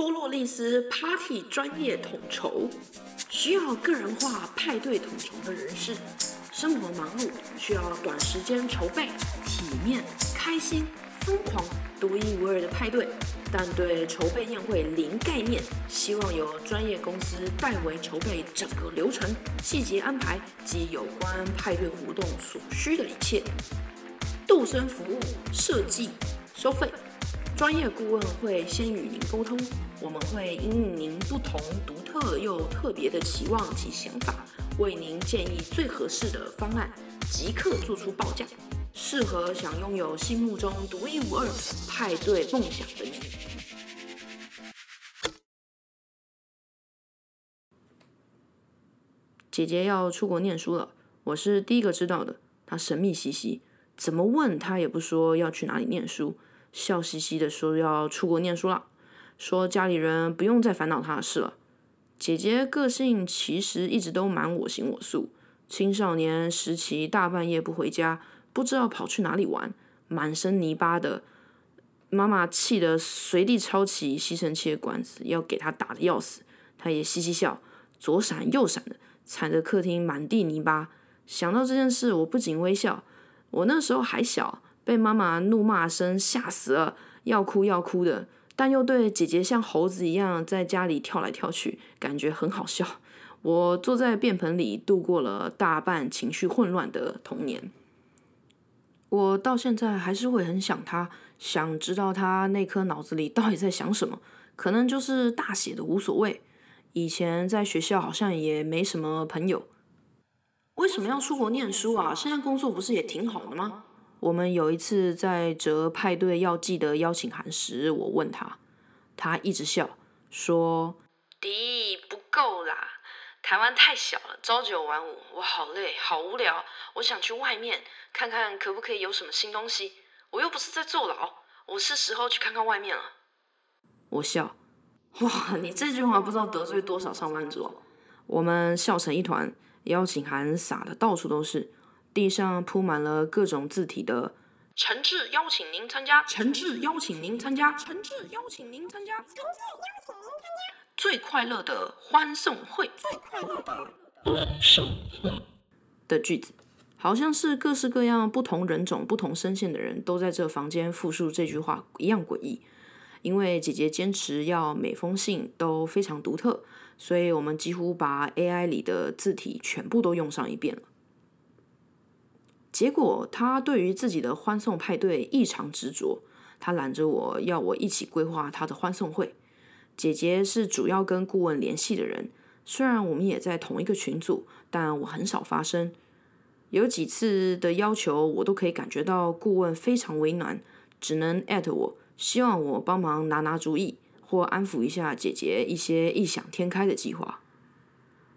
多洛丽丝 Party 专业统筹，需要个人化派对统筹的人士。生活忙碌，需要短时间筹备，体面、开心、疯狂、独一无二的派对。但对筹备宴会零概念，希望由专业公司代为筹备整个流程、细节安排及有关派对活动所需的一切。杜森服务设计收费，专业顾问会先与您沟通，我们会因应您不同、独特又特别的期望及想法，为您建议最合适的方案，即刻做出报价，适合想拥有心目中独一无二派对梦想的你。姐姐要出国念书了，我是第一个知道的。她神秘兮兮，怎么问她也不说要去哪里念书，笑嘻嘻的说要出国念书了，说家里人不用再烦恼他的事了。姐姐个性其实一直都蛮我行我素，青少年时期大半夜不回家，不知道跑去哪里玩，满身泥巴的，妈妈气得随地抄起吸尘器的管子要给他打的要死，她也嘻嘻笑，左闪右闪的。踩着客厅满地泥巴，想到这件事，我不仅微笑。我那时候还小，被妈妈怒骂声吓死了，要哭要哭的，但又对姐姐像猴子一样在家里跳来跳去，感觉很好笑。我坐在便盆里度过了大半情绪混乱的童年。我到现在还是会很想他，想知道他那颗脑子里到底在想什么，可能就是大写的无所谓。以前在学校好像也没什么朋友，为什么要出国念书啊？现在工作不是也挺好的吗？我们有一次在折派对要寄的邀请函时，我问他，他一直笑说：“迪不够啦，台湾太小了，朝九晚五，我好累，好无聊，我想去外面看看，可不可以有什么新东西？我又不是在坐牢，我是时候去看看外面了。”我笑。哇，你这句话不知道得罪多少上班族。我们笑成一团，邀请函撒的到处都是，地上铺满了各种字体的“诚挚邀请您参加，诚挚邀请您参加，诚挚邀请您参加，诚挚邀请您参加最快乐的欢送会，最快乐的欢送会”的句子，好像是各式各样不同人种、不同声线的人都在这房间复述这句话一样诡异。因为姐姐坚持要每封信都非常独特，所以我们几乎把 AI 里的字体全部都用上一遍了。结果她对于自己的欢送派对异常执着，她拦着我要我一起规划她的欢送会。姐姐是主要跟顾问联系的人，虽然我们也在同一个群组，但我很少发声。有几次的要求，我都可以感觉到顾问非常为难，只能艾特我。希望我帮忙拿拿主意，或安抚一下姐姐一些异想天开的计划。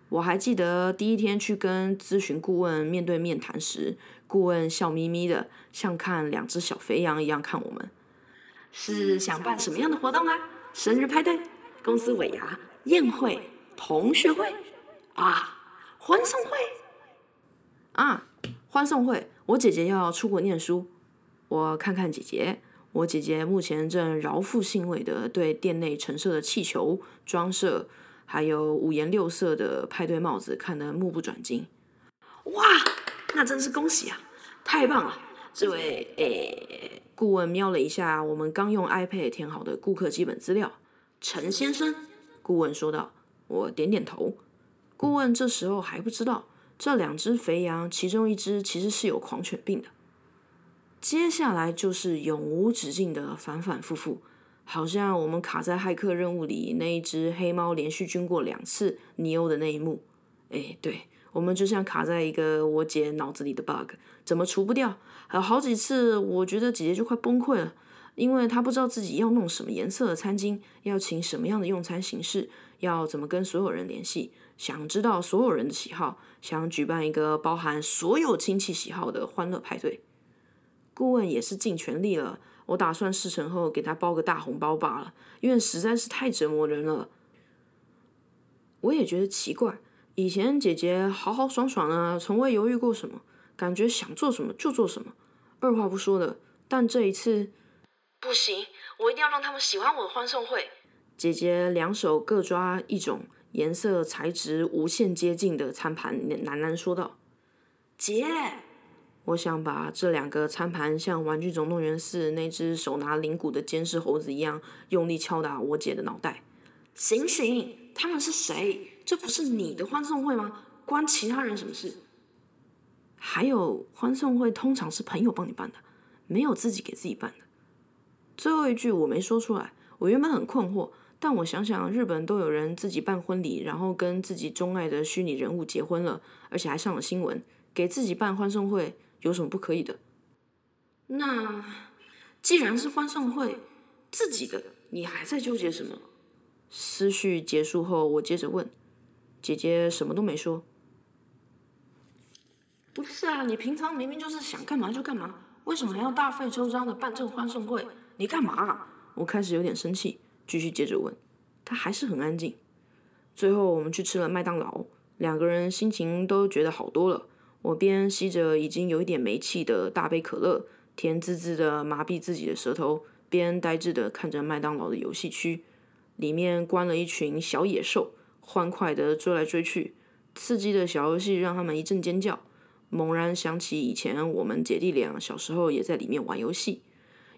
我还记得第一天去跟咨询顾问面对面谈时，顾问笑眯眯的，像看两只小肥羊一样看我们。是想办什么样的活动啊？生日派对、公司尾牙、宴会、同学会啊？欢送会啊？欢送会！我姐姐要出国念书，我看看姐姐。我姐姐目前正饶富兴味的对店内陈设的气球装饰，还有五颜六色的派对帽子看得目不转睛。哇，那真是恭喜啊！太棒了！这位诶，顾问瞄了一下我们刚用 iPad 填好的顾客基本资料，陈先生，顾问说道。我点点头。顾问这时候还不知道，这两只肥羊其中一只其实是有狂犬病的。接下来就是永无止境的反反复复，好像我们卡在骇客任务里那一只黑猫连续军过两次尼欧的那一幕。哎，对，我们就像卡在一个我姐脑子里的 bug，怎么除不掉？还有好几次，我觉得姐姐就快崩溃了，因为她不知道自己要弄什么颜色的餐巾，要请什么样的用餐形式，要怎么跟所有人联系，想知道所有人的喜好，想举办一个包含所有亲戚喜好的欢乐派对。顾问也是尽全力了，我打算事成后给他包个大红包罢了，因为实在是太折磨人了。我也觉得奇怪，以前姐姐豪豪爽爽啊，从未犹豫过什么，感觉想做什么就做什么，二话不说的。但这一次不行，我一定要让他们喜欢我的欢送会。姐姐两手各抓一种颜色材质无限接近的餐盘，喃喃说道：“姐，我想把这两个餐盘像《玩具总动员四》那只手拿铃鼓的监视猴子一样，用力敲打我姐的脑袋。醒醒！他们是谁？这不是你的欢送会吗？关其他人什么事？还有，欢送会通常是朋友帮你办的，没有自己给自己办的。最后一句我没说出来，我原本很困惑，但我想想，日本都有人自己办婚礼，然后跟自己钟爱的虚拟人物结婚了，而且还上了新闻，给自己办欢送会有什么不可以的？那既然是欢送会，自己的，你还在纠结什么？思绪结束后，我接着问姐姐，什么都没说。不是啊，你平常明明就是想干嘛就干嘛，为什么还要大费周章的办这个欢送会？你干嘛？我开始有点生气，继续接着问，他还是很安静。最后我们去吃了麦当劳，两个人心情都觉得好多了。我边吸着已经有一点没气的大杯可乐，甜滋滋的麻痹自己的舌头，边呆滞的看着麦当劳的游戏区，里面关了一群小野兽，欢快的追来追去，刺激的小游戏让他们一阵尖叫。猛然想起以前我们姐弟俩小时候也在里面玩游戏，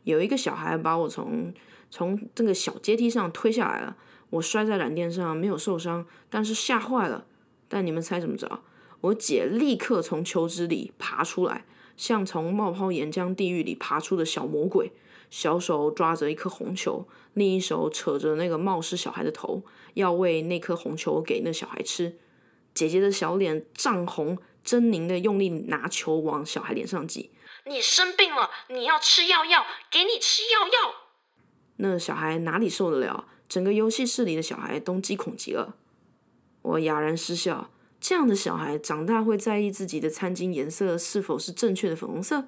有一个小孩把我从从这个小阶梯上推下来了，我摔在软垫上没有受伤，但是吓坏了。但你们猜怎么着？我姐立刻从球枝里爬出来，像从冒泡岩浆地狱里爬出的小魔鬼，小手抓着一颗红球，另一手扯着那个冒失小孩的头，要喂那颗红球给那小孩吃。姐姐的小脸涨红。狰狞的用力拿球往小孩脸上挤。你生病了，你要吃药药，给你吃药药。那小孩哪里受得了？整个游戏室里的小孩都惊恐极了。我哑然失笑。这样的小孩长大会在意自己的餐巾颜色是否是正确的粉红色？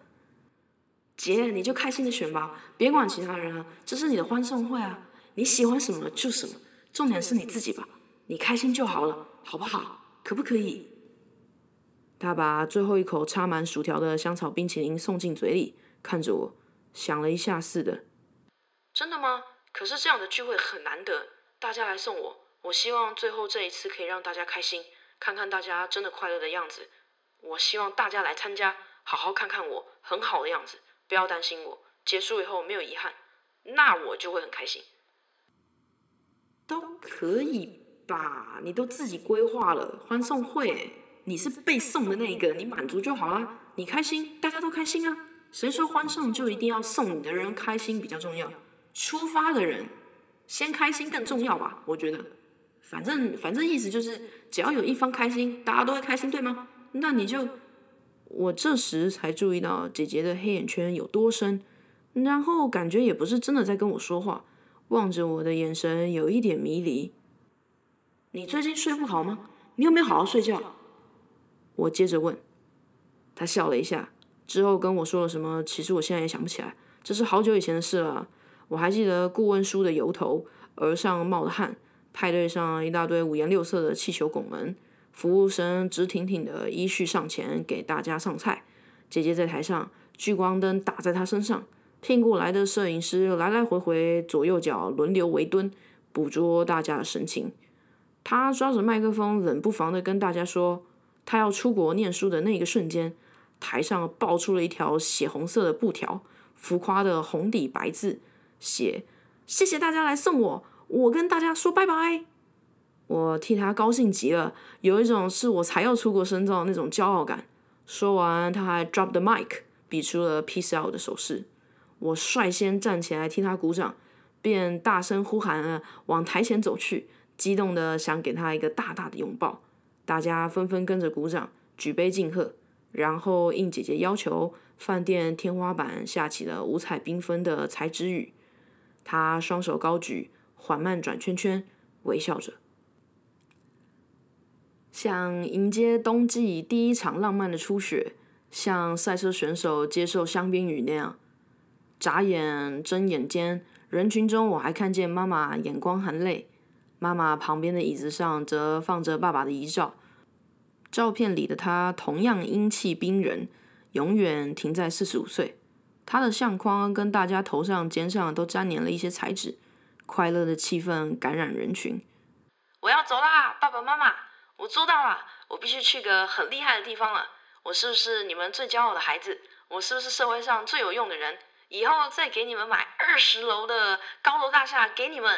姐，你就开心的选吧，别管其他人啊，这是你的欢送会啊，你喜欢什么就什么，重点是你自己吧，你开心就好了，好不好？可不可以？他把最后一口插满薯条的香草冰淇淋送进嘴里，看着我，想了一下似的。真的吗？可是这样的聚会很难得，大家来送我，我希望最后这一次可以让大家开心，看看大家真的快乐的样子。我希望大家来参加，好好看看我很好的样子，不要担心我，结束以后没有遗憾，那我就会很开心。都可以吧？你都自己规划了欢送会。你是被送的那一个，你满足就好啊，你开心，大家都开心啊。谁说欢送就一定要送你的人开心比较重要？出发的人先开心更重要吧？我觉得，反正反正意思就是，只要有一方开心，大家都会开心，对吗？那你就……我这时才注意到姐姐的黑眼圈有多深，然后感觉也不是真的在跟我说话，望着我的眼神有一点迷离。你最近睡不好吗？你有没有好好睡觉？我接着问，他笑了一下，之后跟我说了什么？其实我现在也想不起来，这是好久以前的事了。我还记得顾问书的由头，额上冒的汗，派对上一大堆五颜六色的气球拱门，服务生直挺挺的依序上前给大家上菜。姐姐在台上，聚光灯打在她身上，聘过来的摄影师来来回回左右脚轮流围蹲，捕捉大家的神情。他抓着麦克风，冷不防的跟大家说。他要出国念书的那个瞬间，台上爆出了一条血红色的布条，浮夸的红底白字写：“谢谢大家来送我，我跟大家说拜拜。”我替他高兴极了，有一种是我才要出国深造那种骄傲感。说完，他还 drop the mic，比出了 peace out 的手势。我率先站起来替他鼓掌，便大声呼喊了，往台前走去，激动的想给他一个大大的拥抱。大家纷纷跟着鼓掌，举杯敬贺，然后应姐姐要求，饭店天花板下起了五彩缤纷的彩纸雨。她双手高举，缓慢转圈圈，微笑着，像迎接冬季第一场浪漫的初雪，像赛车选手接受香槟雨那样。眨眼睁眼间，人群中我还看见妈妈眼光含泪。妈妈旁边的椅子上则放着爸爸的遗照，照片里的他同样英气逼人，永远停在四十五岁。他的相框跟大家头上、肩上都粘连了一些彩纸，快乐的气氛感染人群。我要走啦，爸爸妈妈，我做到了，我必须去个很厉害的地方了。我是不是你们最骄傲的孩子？我是不是社会上最有用的人？以后再给你们买二十楼的高楼大厦给你们。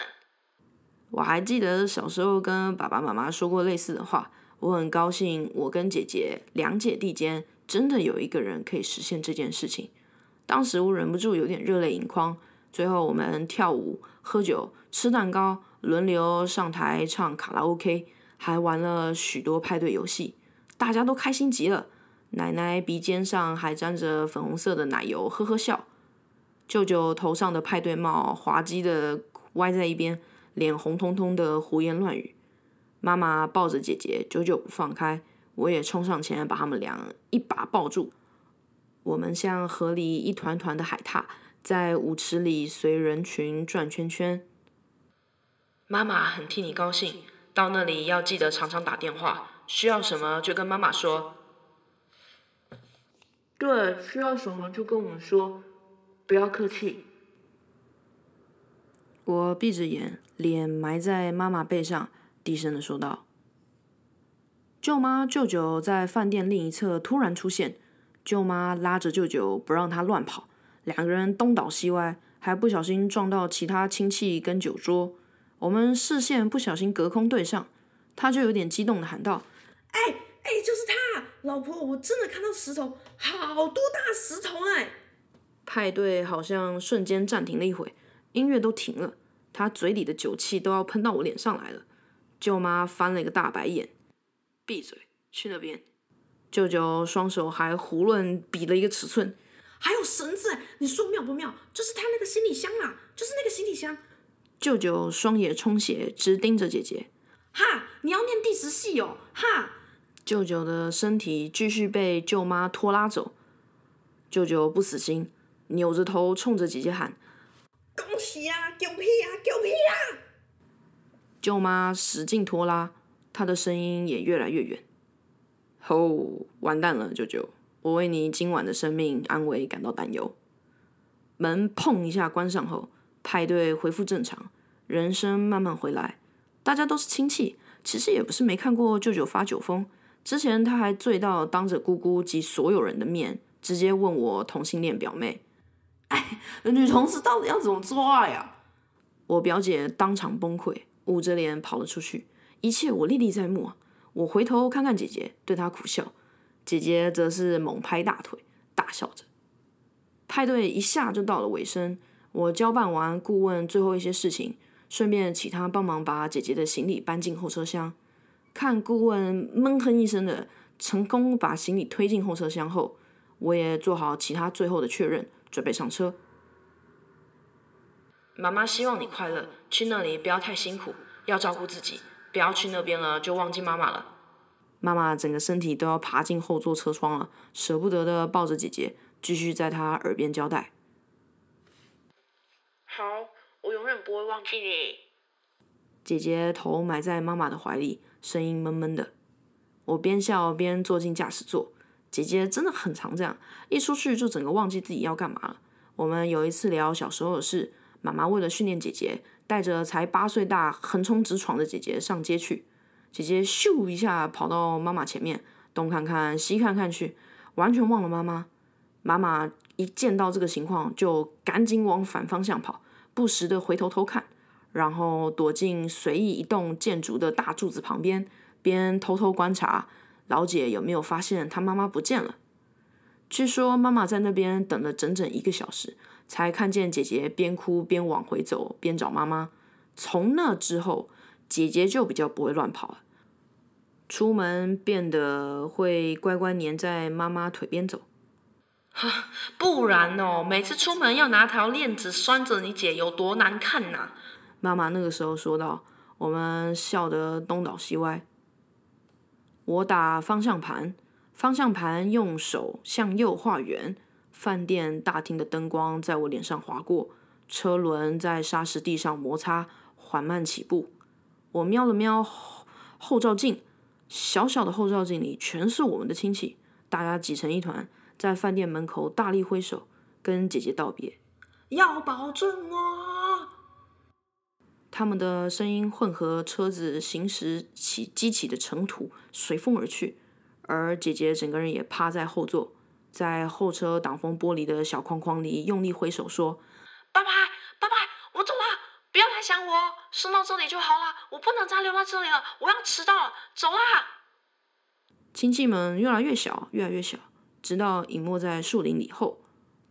我还记得小时候跟爸爸妈妈说过类似的话。我很高兴，我跟姐姐两姐弟间真的有一个人可以实现这件事情。当时我忍不住有点热泪盈眶。最后我们跳舞、喝酒、吃蛋糕，轮流上台唱卡拉 OK，还玩了许多派对游戏，大家都开心极了。奶奶鼻尖上还沾着粉红色的奶油，呵呵笑。舅舅头上的派对帽滑稽的歪在一边，脸红彤彤的胡言乱语。妈妈抱着姐姐，久久不放开。我也冲上前，把他们俩一把抱住。我们像河里一团团的海獭，在舞池里随人群转圈圈。妈妈很替你高兴，到那里要记得常常打电话，需要什么就跟妈妈说。对，需要什么就跟我们说。不要客气。我闭着眼，脸埋在妈妈背上，低声的说道：“舅妈、舅舅在饭店另一侧突然出现，舅妈拉着舅舅不让他乱跑，两个人东倒西歪，还不小心撞到其他亲戚跟酒桌。我们视线不小心隔空对上，他就有点激动的喊道：‘哎哎，就是他，老婆，我真的看到石头，好多大石头哎！’”派对好像瞬间暂停了一会，音乐都停了，他嘴里的酒气都要喷到我脸上来了。舅妈翻了一个大白眼，闭嘴，去那边。舅舅双手还胡乱比了一个尺寸，还有绳子，你说妙不妙？就是他那个行李箱啊，就是那个行李箱。舅舅双眼充血，直盯着姐姐。哈，你要念第十系哦，哈。舅舅的身体继续被舅妈拖拉走，舅舅不死心。扭着头冲着姐姐喊：“恭喜啊，狗屁啊，狗屁啊！”舅妈使劲拖拉，她的声音也越来越远。吼，完蛋了，舅舅，我为你今晚的生命安危感到担忧。门砰一下关上后，派对恢复正常，人生慢慢回来。大家都是亲戚，其实也不是没看过舅舅发酒疯。之前他还醉到当着姑姑及所有人的面，直接问我同性恋表妹。哎，女同志到底要怎么做爱呀？我表姐当场崩溃，捂着脸跑了出去。一切我历历在目。我回头看看姐姐，对她苦笑。姐姐则是猛拍大腿，大笑着。派对一下就到了尾声。我交办完顾问最后一些事情，顺便请他帮忙把姐姐的行李搬进后车厢。看顾问闷哼一声的成功把行李推进后车厢后，我也做好其他最后的确认。准备上车。妈妈希望你快乐，去那里不要太辛苦，要照顾自己，不要去那边了就忘记妈妈了。妈妈整个身体都要爬进后座车窗了，舍不得的抱着姐姐，继续在她耳边交代：“好，我永远不会忘记你。”姐姐头埋在妈妈的怀里，声音闷闷的。我边笑边坐进驾驶座。姐姐真的很常这样，一出去就整个忘记自己要干嘛了。我们有一次聊小时候的事，妈妈为了训练姐姐，带着才八岁大横冲直闯的姐姐上街去。姐姐咻一下跑到妈妈前面，东看看西看看去，完全忘了妈妈。妈妈一见到这个情况，就赶紧往反方向跑，不时的回头偷看，然后躲进随意一栋建筑的大柱子旁边，边偷偷观察。老姐有没有发现她妈妈不见了？据说妈妈在那边等了整整一个小时，才看见姐姐边哭边往回走，边找妈妈。从那之后，姐姐就比较不会乱跑了，出门变得会乖乖黏在妈妈腿边走。不然哦，每次出门要拿条链子拴着你姐，有多难看呐！妈妈那个时候说道。我们笑得东倒西歪。我打方向盘，方向盘用手向右画圆。饭店大厅的灯光在我脸上划过，车轮在沙石地上摩擦，缓慢起步。我瞄了瞄后照镜，小小的后照镜里全是我们的亲戚，大家挤成一团，在饭店门口大力挥手，跟姐姐道别，要保证哦。他们的声音混合车子行驶起激起的尘土，随风而去。而姐姐整个人也趴在后座，在后车挡风玻璃的小框框里用力挥手说：“拜拜，拜拜，我走了，不要来想我，送到这里就好了。我不能再留在这里了，我要迟到了，走啦！”亲戚们越来越小，越来越小，直到隐没在树林里后，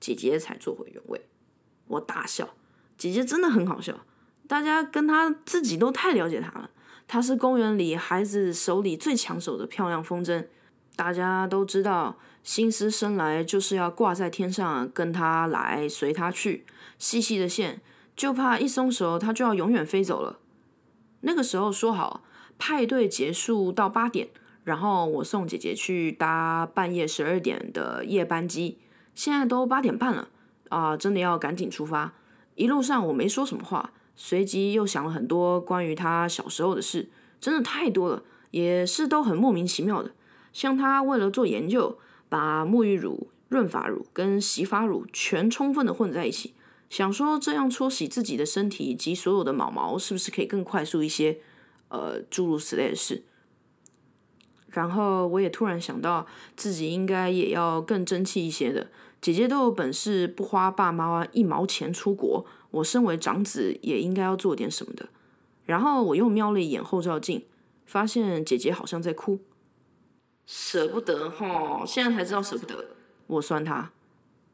姐姐才坐回原位。我大笑，姐姐真的很好笑。大家跟她自己都太了解她了。她是公园里孩子手里最抢手的漂亮风筝。大家都知道，心思生来就是要挂在天上，跟她来，随她去。细细的线，就怕一松手，她就要永远飞走了。那个时候说好，派对结束到八点。然后我送姐姐去搭半夜十二点的夜班机，现在都八点半了啊，真的要赶紧出发。一路上我没说什么话，随即又想了很多关于她小时候的事，真的太多了，也是都很莫名其妙的。像她为了做研究，把沐浴乳、润发乳跟洗发乳全充分的混在一起，想说这样搓洗自己的身体以及所有的毛毛，是不是可以更快速一些？呃，诸如此类的事。然后我也突然想到，自己应该也要更争气一些的。姐姐都有本事不花爸妈一毛钱出国，我身为长子也应该要做点什么的。然后我又瞄了一眼后照镜，发现姐姐好像在哭，舍不得哈，现在才知道舍不得。我酸她，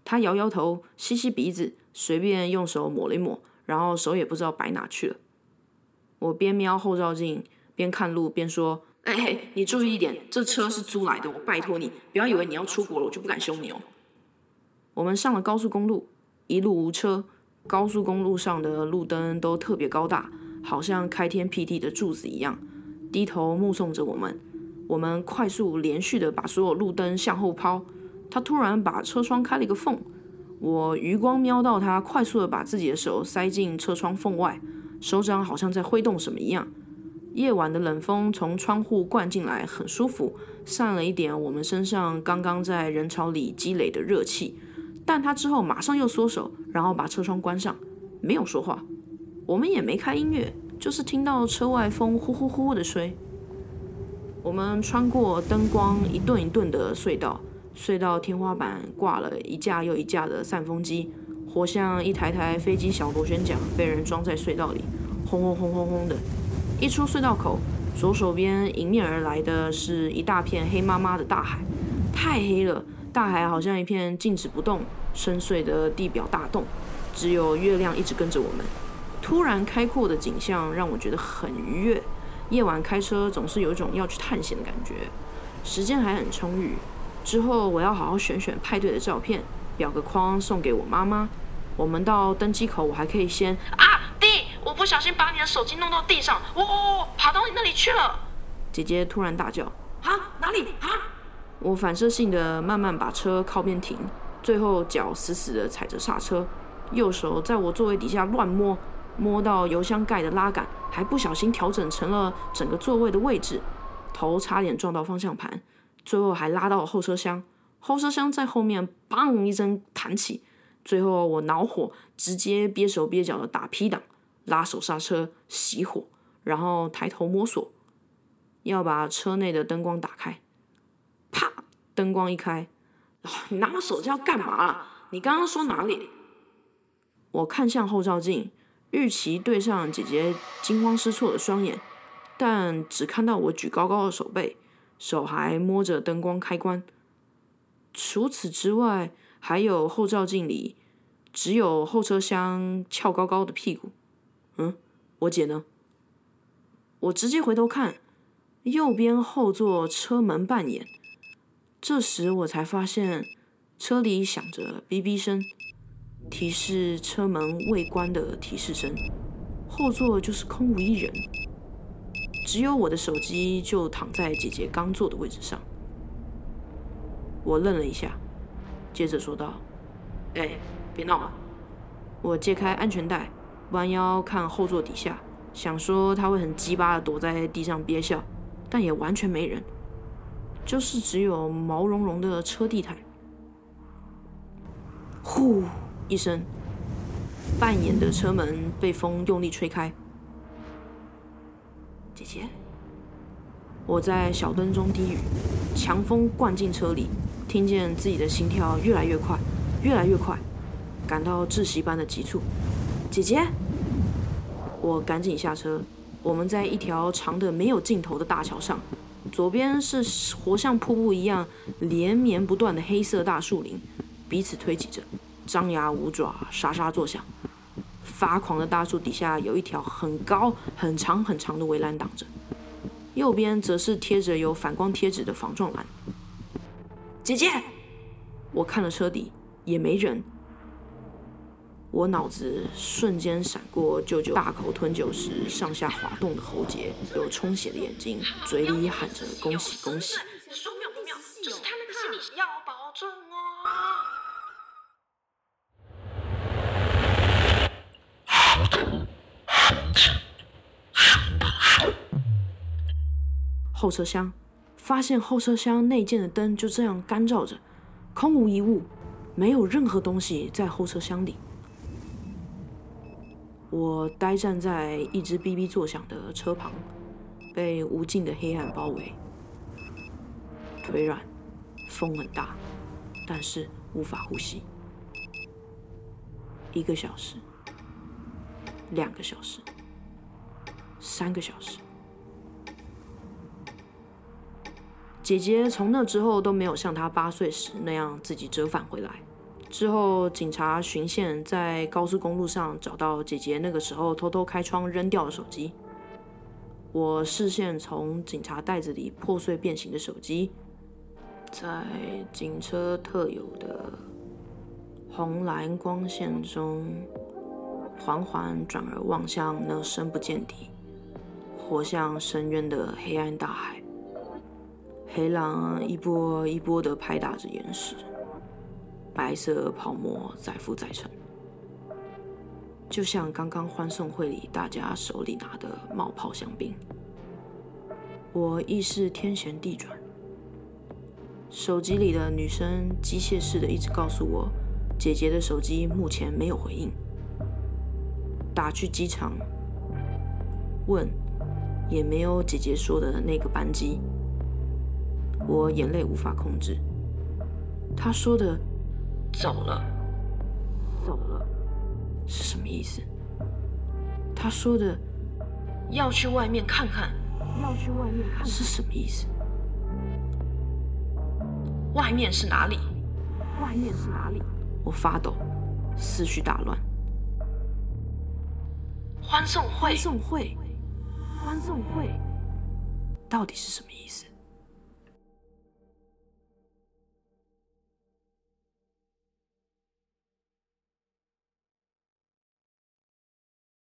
她摇摇头，吸吸鼻子，随便用手抹了一抹，然后手也不知道摆哪去了。我边瞄后照镜，边看路，边说。哎嘿，你注意一点，这车是租来的，我拜托你，不要以为你要出国了，我就不敢凶你哦。我们上了高速公路，一路无车，高速公路上的路灯都特别高大，好像开天辟地的柱子一样，低头目送着我们。我们快速连续的把所有路灯向后抛，他突然把车窗开了一个缝，我余光瞄到他快速的把自己的手塞进车窗缝外，手掌好像在挥动什么一样。夜晚的冷风从窗户灌进来，很舒服，散了一点我们身上刚刚在人潮里积累的热气。但他之后马上又缩手，然后把车窗关上，没有说话。我们也没开音乐，就是听到车外风呼呼呼的吹。我们穿过灯光一顿一顿的隧道，隧道天花板挂了一架又一架的散风机，活像一台台飞机小螺旋桨被人装在隧道里，轰轰轰轰轰的。一出隧道口，左手边迎面而来的是一大片黑麻麻的大海，太黑了，大海好像一片静止不动、深邃的地表大洞，只有月亮一直跟着我们。突然开阔的景象让我觉得很愉悦。夜晚开车总是有一种要去探险的感觉。时间还很充裕，之后我要好好选选派对的照片，裱个框送给我妈妈。我们到登机口，我还可以先啊。我不小心把你的手机弄到地上，我我我跑到你那里去了。姐姐突然大叫：“啊，哪里啊？”我反射性的慢慢把车靠边停，最后脚死死的踩着刹车，右手在我座位底下乱摸，摸到油箱盖的拉杆，还不小心调整成了整个座位的位置，头差点撞到方向盘，最后还拉到了后车厢，后车厢在后面嘣一声弹起，最后我恼火，直接憋手憋脚的打 P 档。拉手刹车，熄火，然后抬头摸索，要把车内的灯光打开。啪，灯光一开，你拿我手机要干嘛？你刚刚说哪里？我看向后照镜，玉琪对上姐姐惊慌失措的双眼，但只看到我举高高的手背，手还摸着灯光开关。除此之外，还有后照镜里只有后车厢翘高高的屁股。嗯，我姐呢？我直接回头看，右边后座车门半掩。这时我才发现，车里响着哔哔声，提示车门未关的提示声。后座就是空无一人，只有我的手机就躺在姐姐刚坐的位置上。我愣了一下，接着说道：“哎，别闹了。”我揭开安全带。弯腰看后座底下，想说他会很鸡巴的躲在地上憋笑，但也完全没人，就是只有毛茸茸的车地毯。呼一声，半掩的车门被风用力吹开，姐姐。我在小灯中低语，强风灌进车里，听见自己的心跳越来越快，越来越快，感到窒息般的急促。姐姐，我赶紧下车。我们在一条长的没有尽头的大桥上，左边是活像瀑布一样连绵不断的黑色大树林，彼此推挤着，张牙舞爪，沙沙作响。发狂的大树底下有一条很高、很长、很长的围栏挡着。右边则是贴着有反光贴纸的防撞栏。姐姐，我看了车底，也没人。我脑子瞬间闪过舅舅大口吞酒时上下滑动的喉结，有充血的眼睛，嘴里喊着恭喜恭喜。说妙不妙？就是他那个心理要保重哦。后车厢，发现后车厢内件的灯就这样干照着，空无一物，没有任何东西在后车厢里。我呆站在一只哔哔作响的车旁，被无尽的黑暗包围，腿软，风很大，但是无法呼吸。一个小时，两个小时，三个小时。姐姐从那之后都没有像她八岁时那样自己折返回来。之后，警察巡线在高速公路上找到姐姐那个时候偷偷开窗扔掉的手机。我视线从警察袋子里破碎变形的手机，在警车特有的红蓝光线中，缓缓转而望向那深不见底、活向深渊的黑暗大海。黑浪一波一波地拍打着岩石，白色泡沫载浮载沉，就像刚刚欢送会里大家手里拿的冒泡香槟。我意识天旋地转，手机里的女生机械式的一直告诉我，姐姐的手机目前没有回应。打去机场问，也没有姐姐说的那个班机。我眼泪无法控制。她说的“走了，走了”是什么意思？他说的“要去外面看看”，要去外面看是什么意思？外面是哪里？外面是哪里？我发抖，思绪大乱。欢送会，欢送会，欢送会，到底是什么意思？